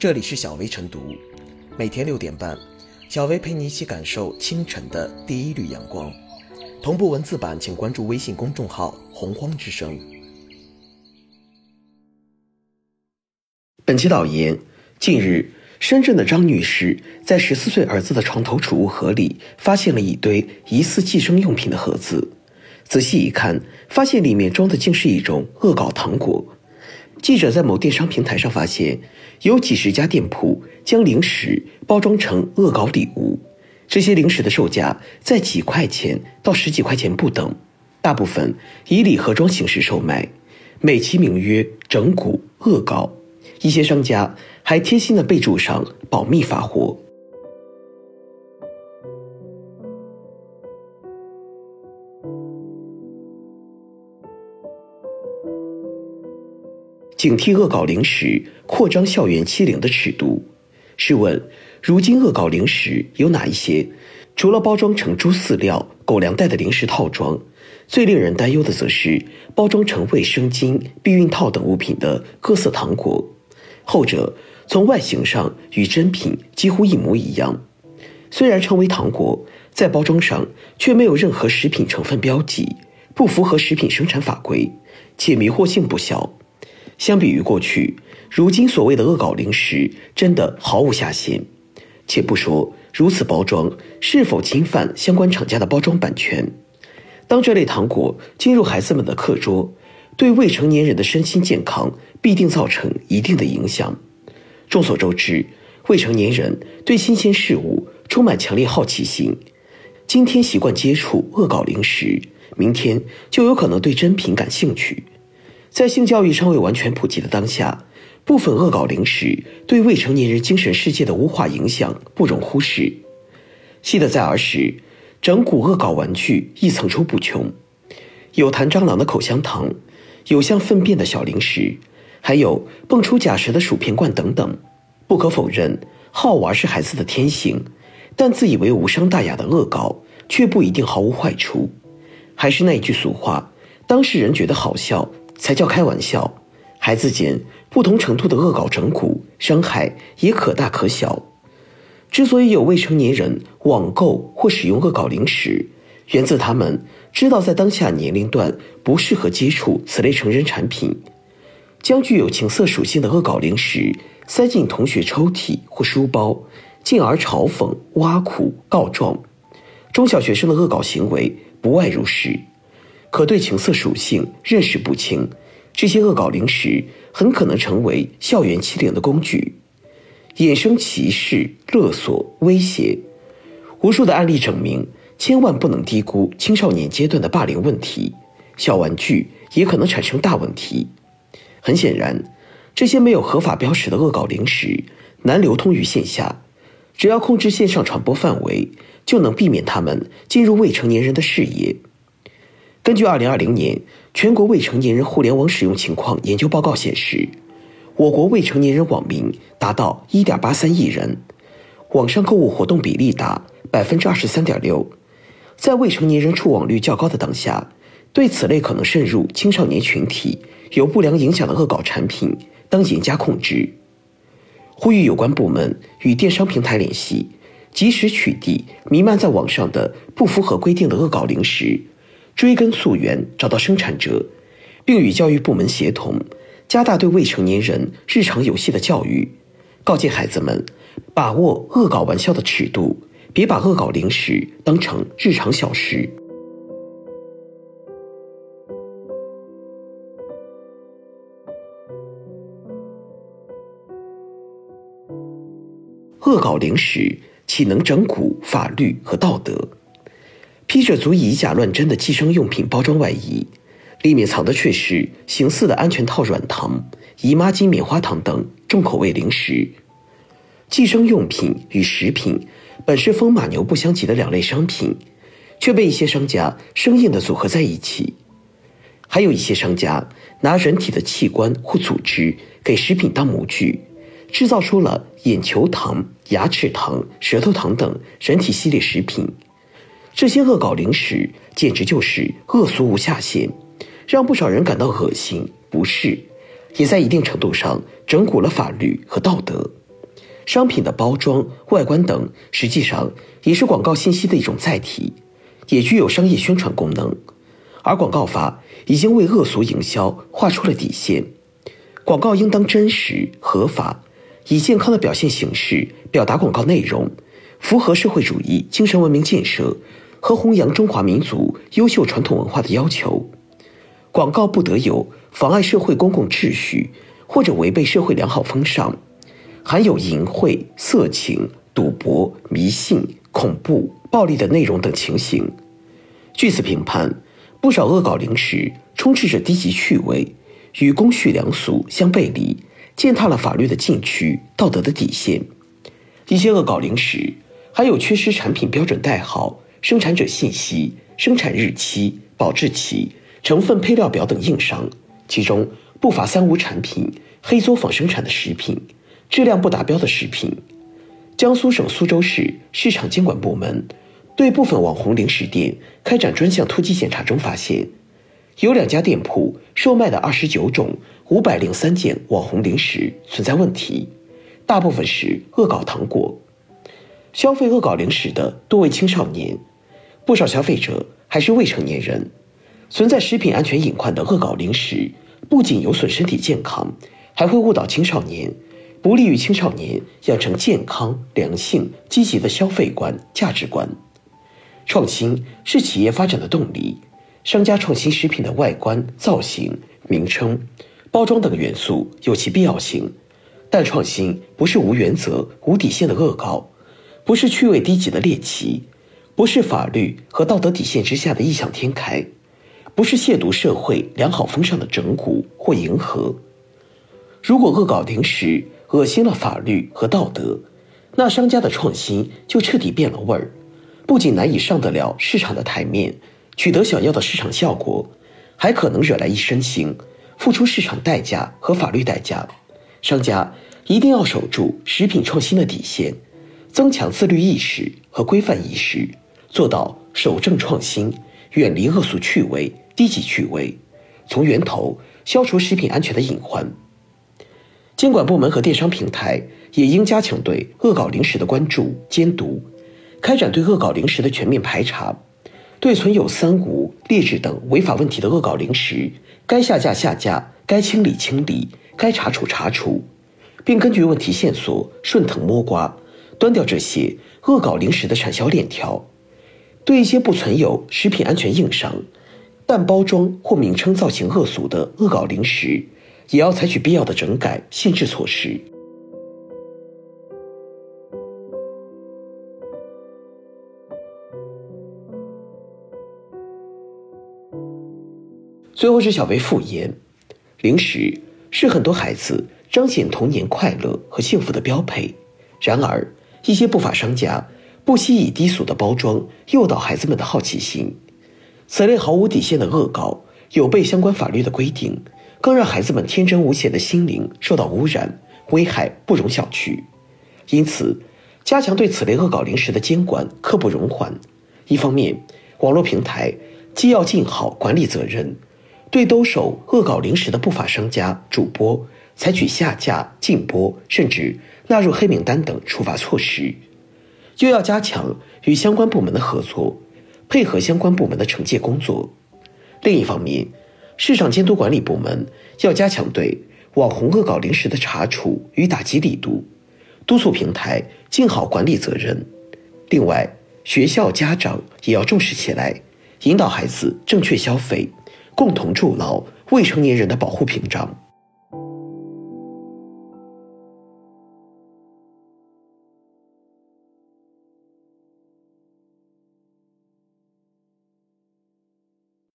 这里是小薇晨读，每天六点半，小薇陪你一起感受清晨的第一缕阳光。同步文字版，请关注微信公众号“洪荒之声”。本期导言：近日，深圳的张女士在十四岁儿子的床头储物盒里发现了一堆疑似寄生用品的盒子，仔细一看，发现里面装的竟是一种恶搞糖果。记者在某电商平台上发现，有几十家店铺将零食包装成恶搞礼物。这些零食的售价在几块钱到十几块钱不等，大部分以礼盒装形式售卖，美其名曰“整蛊恶搞”。一些商家还贴心的备注上“保密发货”。警惕恶搞零食扩张校园欺凌的尺度。试问，如今恶搞零食有哪一些？除了包装成猪饲料、狗粮袋的零食套装，最令人担忧的则是包装成卫生巾、避孕套等物品的各色糖果。后者从外形上与真品几乎一模一样，虽然称为糖果，在包装上却没有任何食品成分标记，不符合食品生产法规，且迷惑性不小。相比于过去，如今所谓的恶搞零食真的毫无下限。且不说如此包装是否侵犯相关厂家的包装版权，当这类糖果进入孩子们的课桌，对未成年人的身心健康必定造成一定的影响。众所周知，未成年人对新鲜事物充满强烈好奇心，今天习惯接触恶搞零食，明天就有可能对真品感兴趣。在性教育尚未完全普及的当下，部分恶搞零食对未成年人精神世界的污化影响不容忽视。记得在儿时，整蛊恶搞玩具亦层出不穷，有弹蟑螂的口香糖，有像粪便的小零食，还有蹦出假蛇的薯片罐等等。不可否认，好玩是孩子的天性，但自以为无伤大雅的恶搞却不一定毫无坏处。还是那一句俗话，当事人觉得好笑。才叫开玩笑，孩子间不同程度的恶搞整蛊，伤害也可大可小。之所以有未成年人网购或使用恶搞零食，源自他们知道在当下年龄段不适合接触此类成人产品，将具有情色属性的恶搞零食塞进同学抽屉或书包，进而嘲讽、挖苦、告状。中小学生的恶搞行为不外如是。可对情色属性认识不清，这些恶搞零食很可能成为校园欺凌的工具，衍生歧视、勒索、威胁。无数的案例证明，千万不能低估青少年阶段的霸凌问题。小玩具也可能产生大问题。很显然，这些没有合法标识的恶搞零食难流通于线下，只要控制线上传播范围，就能避免他们进入未成年人的视野。根据二零二零年全国未成年人互联网使用情况研究报告显示，我国未成年人网民达到一点八三亿人，网上购物活动比例达百分之二十三点六。在未成年人触网率较高的当下，对此类可能渗入青少年群体、有不良影响的恶搞产品，当严加控制。呼吁有关部门与电商平台联系，及时取缔弥漫在网上的不符合规定的恶搞零食。追根溯源，找到生产者，并与教育部门协同，加大对未成年人日常游戏的教育，告诫孩子们把握恶搞玩笑的尺度，别把恶搞零食当成日常小事。恶搞零食岂能整蛊法律和道德？披着足以以假乱真的计生用品包装外衣，里面藏的却是形似的安全套软糖、姨妈巾棉花糖等重口味零食。计生用品与食品本是风马牛不相及的两类商品，却被一些商家生硬的组合在一起。还有一些商家拿人体的器官或组织给食品当模具，制造出了眼球糖、牙齿糖、舌头糖等人体系列食品。这些恶搞零食简直就是恶俗无下限，让不少人感到恶心不适，也在一定程度上整蛊了法律和道德。商品的包装、外观等，实际上也是广告信息的一种载体，也具有商业宣传功能。而广告法已经为恶俗营销画出了底线，广告应当真实合法，以健康的表现形式表达广告内容，符合社会主义精神文明建设和弘扬中华民族优秀传统文化的要求。广告不得有妨碍社会公共秩序或者违背社会良好风尚。含有淫秽、色情、赌博、迷信、恐怖、暴力的内容等情形。据此评判，不少恶搞零食充斥着低级趣味，与公序良俗相背离，践踏了法律的禁区、道德的底线。一些恶搞零食还有缺失产品标准代号、生产者信息、生产日期、保质期、成分配料表等硬伤，其中不乏三无产品、黑作坊生产的食品。质量不达标的食品，江苏省苏州市市场监管部门对部分网红零食店开展专项突击检查中发现，有两家店铺售卖的二十九种五百零三件网红零食存在问题，大部分是恶搞糖果。消费恶搞零食的多为青少年，不少消费者还是未成年人。存在食品安全隐患的恶搞零食，不仅有损身体健康，还会误导青少年。不利于青少年养成健康、良性、积极的消费观、价值观。创新是企业发展的动力，商家创新食品的外观、造型、名称、包装等元素有其必要性，但创新不是无原则、无底线的恶搞，不是趣味低级的猎奇，不是法律和道德底线之下的异想天开，不是亵渎社会良好风尚的整蛊或迎合。如果恶搞零食，恶心了法律和道德，那商家的创新就彻底变了味儿，不仅难以上得了市场的台面，取得想要的市场效果，还可能惹来一身腥，付出市场代价和法律代价。商家一定要守住食品创新的底线，增强自律意识和规范意识，做到守正创新，远离恶俗趣味、低级趣味，从源头消除食品安全的隐患。监管部门和电商平台也应加强对恶搞零食的关注监督，开展对恶搞零食的全面排查，对存有三无、劣质等违法问题的恶搞零食，该下架下架，该清理清理，该查处查处，并根据问题线索顺藤摸瓜，端掉这些恶搞零食的产销链条。对一些不存有食品安全硬伤，但包装或名称造型恶俗的恶搞零食。也要采取必要的整改限制措施。最后是小薇复言，零食是很多孩子彰显童年快乐和幸福的标配。然而，一些不法商家不惜以低俗的包装诱导孩子们的好奇心，此类毫无底线的恶搞有悖相关法律的规定。更让孩子们天真无邪的心灵受到污染，危害不容小觑。因此，加强对此类恶搞零食的监管刻不容缓。一方面，网络平台既要尽好管理责任，对兜售恶搞零食的不法商家、主播采取下架、禁播，甚至纳入黑名单等处罚措施，又要加强与相关部门的合作，配合相关部门的惩戒工作。另一方面，市场监督管理部门要加强对网红恶搞零食的查处与打击力度，督促平台尽好管理责任。另外，学校家长也要重视起来，引导孩子正确消费，共同筑牢未成年人的保护屏障。